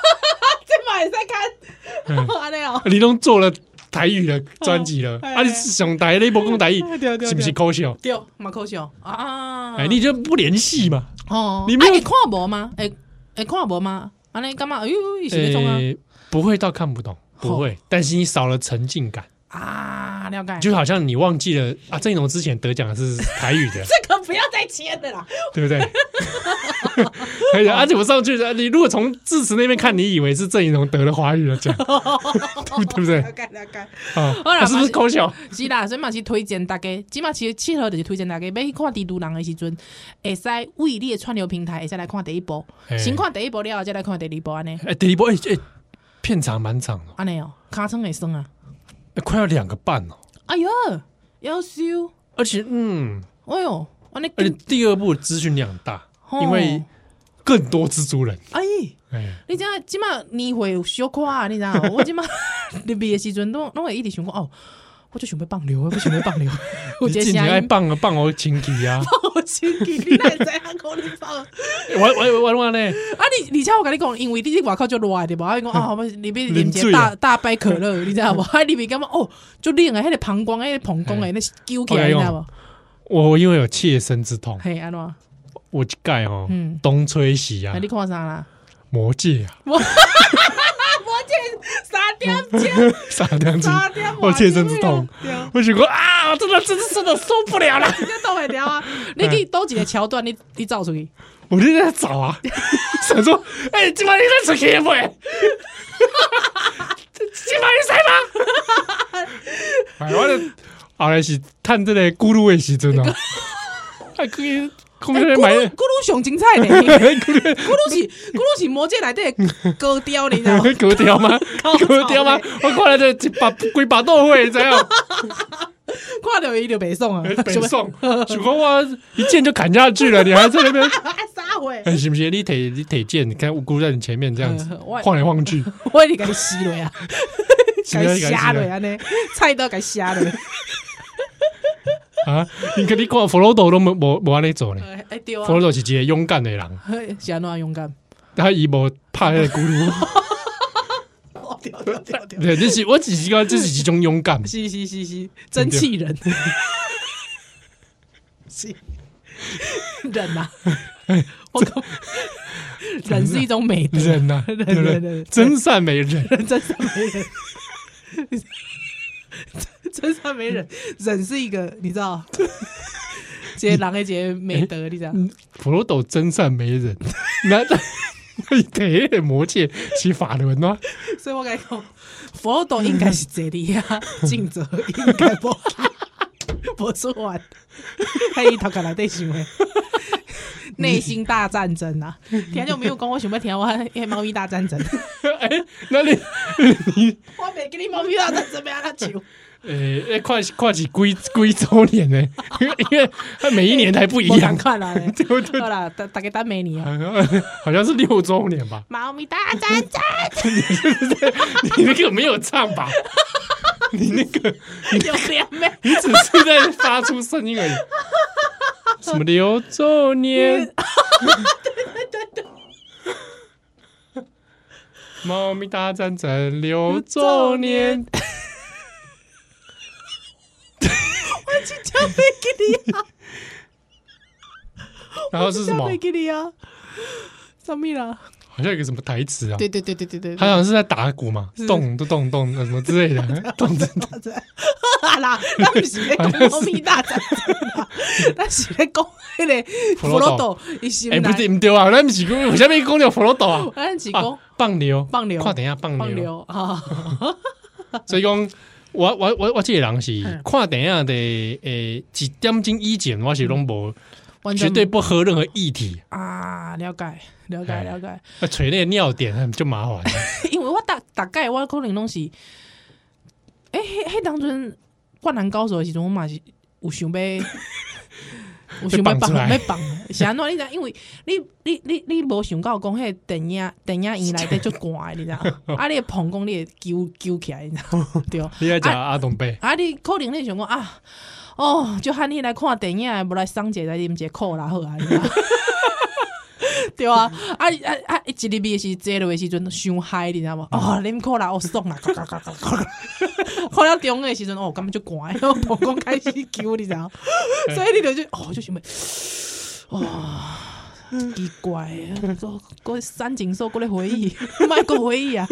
[SPEAKER 2] 嘛会使看，安尼哦，
[SPEAKER 1] 你拢做了。台语的专辑了，啊！你上台你不讲台语，是不是可笑？
[SPEAKER 2] 对，蛮可笑啊！
[SPEAKER 1] 哎，你就不联系嘛？
[SPEAKER 2] 哦，你没有看无吗？哎哎，看无吗？安尼干嘛？哎呦，是那种啊？不
[SPEAKER 1] 会到看不懂，不会，但是你少了沉浸感
[SPEAKER 2] 啊！了解，
[SPEAKER 1] 就好像你忘记了啊，郑宜农之前得奖的是台语的，
[SPEAKER 2] 这个不要再切的啦，
[SPEAKER 1] 对不对？可以啊，而且我上去？的，你如果从致辞那边看，你以为是郑宜农得了华语的奖，对不对？啊，是不是搞笑？
[SPEAKER 2] 是啦，所以嘛是推荐大家，起码其实契合的是推荐大家，要去看《帝都人》的时阵，会使为你的串流平台，会使来看第一部，先看第一部了，再来看第二部安尼。
[SPEAKER 1] 哎，第一部哎哎，片长蛮长的，
[SPEAKER 2] 安尼哦，卡称会生啊，
[SPEAKER 1] 快要两个半哦。
[SPEAKER 2] 哎呦，要修，
[SPEAKER 1] 而且嗯，
[SPEAKER 2] 哎呦，
[SPEAKER 1] 而且第二部资讯量大，因为。更多蜘蛛人，
[SPEAKER 2] 哎，你知影，即马年会小夸，你知道？我即码入边的时阵，拢拢会一直想讲，哦，我就想要放流，我想要放流，
[SPEAKER 1] 我今年爱放啊，放我亲戚啊，
[SPEAKER 2] 放我亲戚，你哪会知影讲你放？
[SPEAKER 1] 我我我我呢？
[SPEAKER 2] 啊，你而且我跟你讲，因为你外口就热对吧？你讲啊，里面连接大大杯可乐，你知道不？喺里面干嘛？哦，就冷啊，迄个膀胱，迄个膀胱诶，那揪起来，你知道不？
[SPEAKER 1] 我因为有切身之痛，
[SPEAKER 2] 嘿，安怎？
[SPEAKER 1] 我一盖哦，嗯东吹西啊！
[SPEAKER 2] 你看啥啦？
[SPEAKER 1] 魔戒啊！魔
[SPEAKER 2] 戒 三点钟，
[SPEAKER 1] 三点钟，我切身之痛，我想说啊，真的，真的，真的受不了了！
[SPEAKER 2] 你倒会掉啊？你可以多几个桥段，你你找出去。
[SPEAKER 1] 我就在找啊，想说，哎，今晚你在出去不？今晚你在吗？哎，我的后来是探这个咕噜的时阵哦，还 可以。咕噜咕
[SPEAKER 2] 噜上精彩呢！咕噜是咕噜是魔界来的歌调，你知道吗？
[SPEAKER 1] 歌调吗？歌调吗？我看来这一把几把都会这样。
[SPEAKER 2] 看看到伊就北宋啊，
[SPEAKER 1] 北宋，就讲我一剑就砍下去了，你还在那边
[SPEAKER 2] 撒谎？
[SPEAKER 1] 是不是？你腿你腿剑，你看无辜在你前面这样子晃来晃去，
[SPEAKER 2] 我你给你吸了呀，给瞎了呀，呢菜刀给瞎了。
[SPEAKER 1] 啊！你看你看弗罗多都没没没安尼做呢。弗罗多是一个勇敢的人。
[SPEAKER 2] 是安怎勇敢？
[SPEAKER 1] 他伊无怕那个咕噜。对，这是我只是讲这是一种勇敢。
[SPEAKER 2] 是是是是，真气人。是忍呐，我靠，忍是一种美德。
[SPEAKER 1] 忍呐，对对对，真善美人，
[SPEAKER 2] 真善美忍。真善美忍，忍是一个你知道，这些人的这个美德，你知道？
[SPEAKER 1] 佛罗斗真善美忍，那那得魔界起法轮吗？
[SPEAKER 2] 所以我跟你讲，佛罗斗应该是这里啊，尽责应该不不是玩，还一头壳来对想诶，内心大战争啊！听就没有讲我想要听我诶猫咪大战争。
[SPEAKER 1] 哎，那你你
[SPEAKER 2] 我没给你猫咪大战争，没阿拉球。
[SPEAKER 1] 诶，诶，快快几几几周年呢？因为他每一年还不一样。
[SPEAKER 2] 看了，对不对？好了，大大概单每年啊，
[SPEAKER 1] 好像是六周年吧。
[SPEAKER 2] 猫咪大战战，
[SPEAKER 1] 你那个没有唱吧？你那个
[SPEAKER 2] 有两没？
[SPEAKER 1] 你只是在发出声音而已。什么六周年？对对对对。猫咪大战战六周年。然后是什么？
[SPEAKER 2] 什么了？
[SPEAKER 1] 好像有个什么台词啊？
[SPEAKER 2] 对对对对对对，他
[SPEAKER 1] 好像是在打鼓嘛，咚咚咚咚什么之类的，咚咚咚。
[SPEAKER 2] 哈 啦，那不是在讲猫咪大战争，那是在讲那个 弗罗多。
[SPEAKER 1] 哎，不对不对啊，那不是讲，为什么讲叫弗罗多啊？
[SPEAKER 2] 那是讲
[SPEAKER 1] 棒流，
[SPEAKER 2] 棒流。
[SPEAKER 1] 快等一下，棒流
[SPEAKER 2] 啊！
[SPEAKER 1] 所以讲。我我我我这个人是看电影的诶，一点钟以前我是拢无绝对不喝任何液体
[SPEAKER 2] 啊，了解了解了解。
[SPEAKER 1] 啊，找那个尿点就麻烦，
[SPEAKER 2] 因为我大大概我可能拢是，诶，迄迄当阵灌篮高手的时阵，我嘛是有想要。我想要放，要放，是安怎？你知？因为你你你你无想到讲，迄电影电影院内底足寒，你知？啊，你膀胱你会揪揪起来，你知？对。
[SPEAKER 1] 你爱食阿东贝？
[SPEAKER 2] 啊，你可能你想讲啊，哦，就喊你来看电影，无来桑姐来啉一个可乐好啊，你知？对啊，啊啊啊！一入去是坐落的时阵伤嗨，你知道吗？哦，啉可啦我爽啊！看了中的时阵哦，根本就乖，膀胱开始揪，你知道？所以你就就哦，就想要哇，奇怪啊！说过三井寿过来回忆，卖过回忆啊！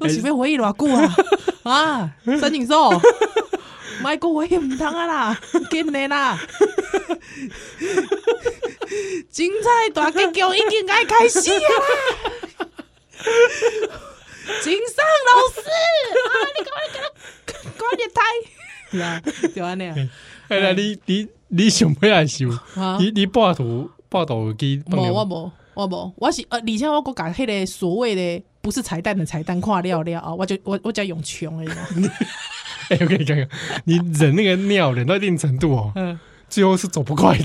[SPEAKER 2] 我是要回忆偌久啊？啊，三井寿。卖过回忆唔通啊啦，紧的啦！精彩大结局已经爱开始啊！金尚老师啊，你赶快给他关点台，是啊，就安尼啊。
[SPEAKER 1] 哎呀，你你你想不要想？你你报图报道机？
[SPEAKER 2] 无我无我无我是呃，而且我搁甲迄个所谓的不是彩蛋的彩蛋看了了啊，我就我我叫用穷的。
[SPEAKER 1] 哎，我跟你讲讲，你忍那个尿忍到一定程度哦，嗯最后是走不快的，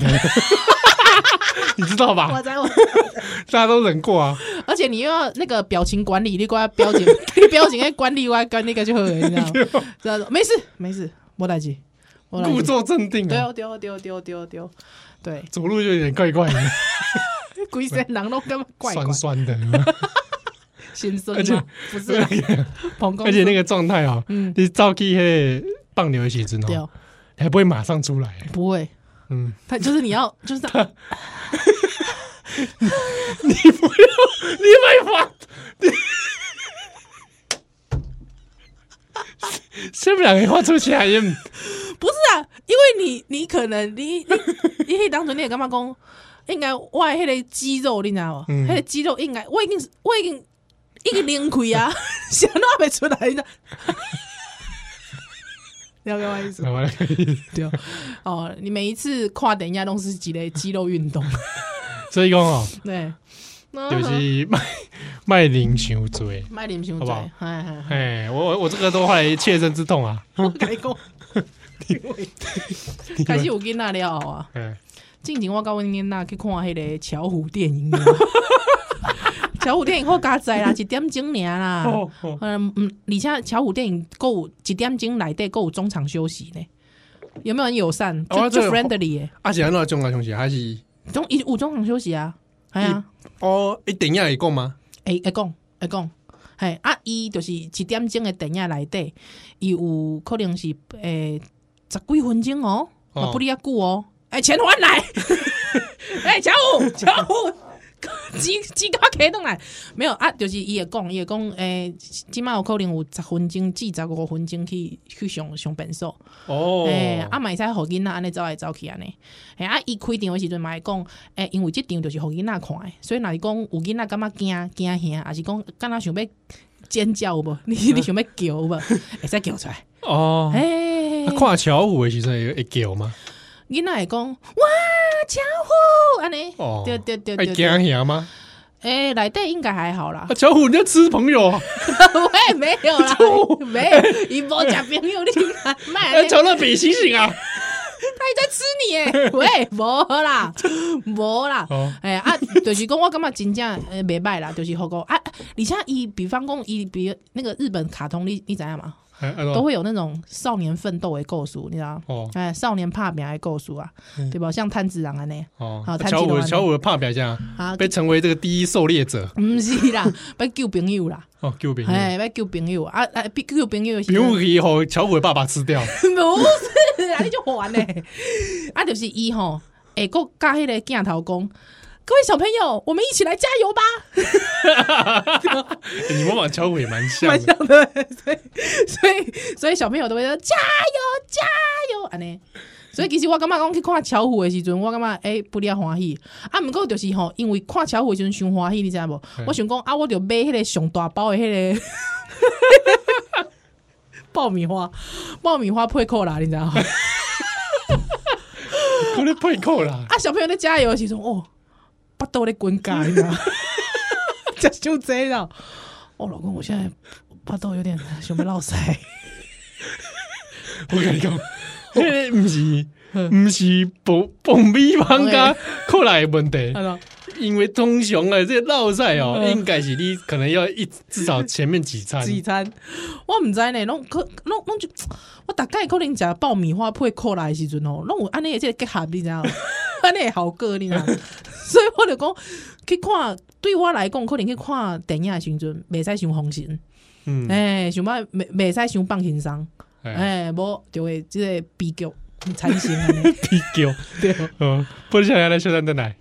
[SPEAKER 1] 你知道吧？我在我 大家都忍过啊，
[SPEAKER 2] 而且你又要那个表情管理，你给我表情，你表情要管理，我跟那个就会，你知道吗？知道没事没事，莫大急，
[SPEAKER 1] 故作镇定，
[SPEAKER 2] 丢丢丢丢丢丢，对，
[SPEAKER 1] 走路就有点怪怪的，
[SPEAKER 2] 鬼身人都感觉怪
[SPEAKER 1] 酸酸的。
[SPEAKER 2] 先生，而且不是，而
[SPEAKER 1] 且那个状态啊，你照去那棒牛的时阵哦，还不会马上出来，
[SPEAKER 2] 不会，嗯，他就是你要，就是他，
[SPEAKER 1] 你不要，你没法，是不是两个画出去还是？
[SPEAKER 2] 不是啊，因为你，你可能，你，你，你可以当成你也干嘛讲？应该我那个肌肉，你知道吗？那个肌肉应该，我已经，我已经。一个零开啊，想都还没出来呢。了解我意思？对哦，你每一次跨等一下都是几类肌肉运动，
[SPEAKER 1] 所以讲哦，
[SPEAKER 2] 对，
[SPEAKER 1] 就是卖卖零伤多，
[SPEAKER 2] 卖零伤多，哎哎
[SPEAKER 1] 哎，我我我这个都后来切身之痛啊！
[SPEAKER 2] 我跟你讲，开始有囡仔了啊！近前我跟我囡仔去看迄个巧虎电影，巧虎电影好加载啦，一点钟尔啦，嗯嗯，而且巧虎电影够一点钟内底够有中场休息呢，有没有很友善？就就 friendly 诶，
[SPEAKER 1] 啊是安怎中场休息？还是？
[SPEAKER 2] 中一有中场休息啊？系啊，
[SPEAKER 1] 哦，一电影会讲吗？
[SPEAKER 2] 会会讲会讲，系啊，伊就是一点钟的电影内底，伊有可能是诶十几分钟哦，不离啊久哦，诶钱还来，诶巧虎巧虎。几几个可以动来？没有啊，就是伊会讲，伊会讲，诶、欸，今麦有可能有十分钟至十五分钟去去上上便所。哦，诶、欸，啊，买菜互囡仔安尼走来走去安尼。诶、欸，啊，伊开场的时阵嘛会讲，诶、欸，因为即场就是互囡仔看诶，所以若是讲有囡仔感觉惊惊吓，还是讲敢若想要尖叫有无？你你想要叫有无？会使叫出来。哦，诶、欸，
[SPEAKER 1] 看巧虎的时阵会叫吗？
[SPEAKER 2] 囡仔会讲哇，巧虎安尼，对对对对，
[SPEAKER 1] 惊吓吗？
[SPEAKER 2] 诶，内底应该还好啦。
[SPEAKER 1] 巧虎你在吃朋友？
[SPEAKER 2] 我也没有啦，没有，伊无食朋友，你卖。
[SPEAKER 1] 巧乐比星星啊！
[SPEAKER 2] 他还在吃你诶，喂，无啦，无啦。诶啊，就是讲我感觉真正呃袂歹啦，就是好讲啊。而且伊比方讲伊比那个日本卡通，你你知影吗？都会有那种少年奋斗的故事，你知道？哦，哎，少年拍拼的故事啊，对吧？像炭治郎安尼，哦，
[SPEAKER 1] 巧虎巧虎的拍拼这样啊，被成为这个第一狩猎者，
[SPEAKER 2] 不是啦，被救朋友啦，
[SPEAKER 1] 哦，救朋友，
[SPEAKER 2] 哎，被救朋友。啊啊，救朋友，
[SPEAKER 1] 朋友以后乔五的爸爸吃掉，
[SPEAKER 2] 不是，啊，你就还呢，啊，就是伊吼，哎，个加迄个镜头讲。各位小朋友，我们一起来加油吧！
[SPEAKER 1] 你模仿巧虎也蛮像，
[SPEAKER 2] 蛮像的，所以所以所以小朋友都会说加油加油安尼。所以其实我感觉讲去看巧虎的时阵，我感觉诶不离欢喜。啊，不过就是吼，因为看巧虎的时阵伤欢喜，你知无？我想讲啊，我就买迄个上大包的迄个 爆米花，爆米花配扣啦，你知道吗？
[SPEAKER 1] 可能配扣啦
[SPEAKER 2] 啊！小朋友在加油的时阵哦。巴肚咧滚干，你知道吗？这就这样。哦，老公，我现在巴肚有点想要落腮。
[SPEAKER 1] 我跟你讲，这 不是不是爆爆米花加可乐的问题。因为通常啊，这落腮哦，应该是你可能要一至少前面几餐。
[SPEAKER 2] 几餐？我唔知呢，拢可拢拢就我大概可能食爆米花配可乐的时阵哦，拢有安尼这个结合，你知道吗？安尼好过，你啊。所以我就讲去看，对我来讲，可能去看电影的时阵，袂使伤封神，嗯，哎，想要袂袂使伤放轻松，哎，无就会即个悲剧产生，
[SPEAKER 1] 悲剧，对，嗯，不想要来来小三的奶。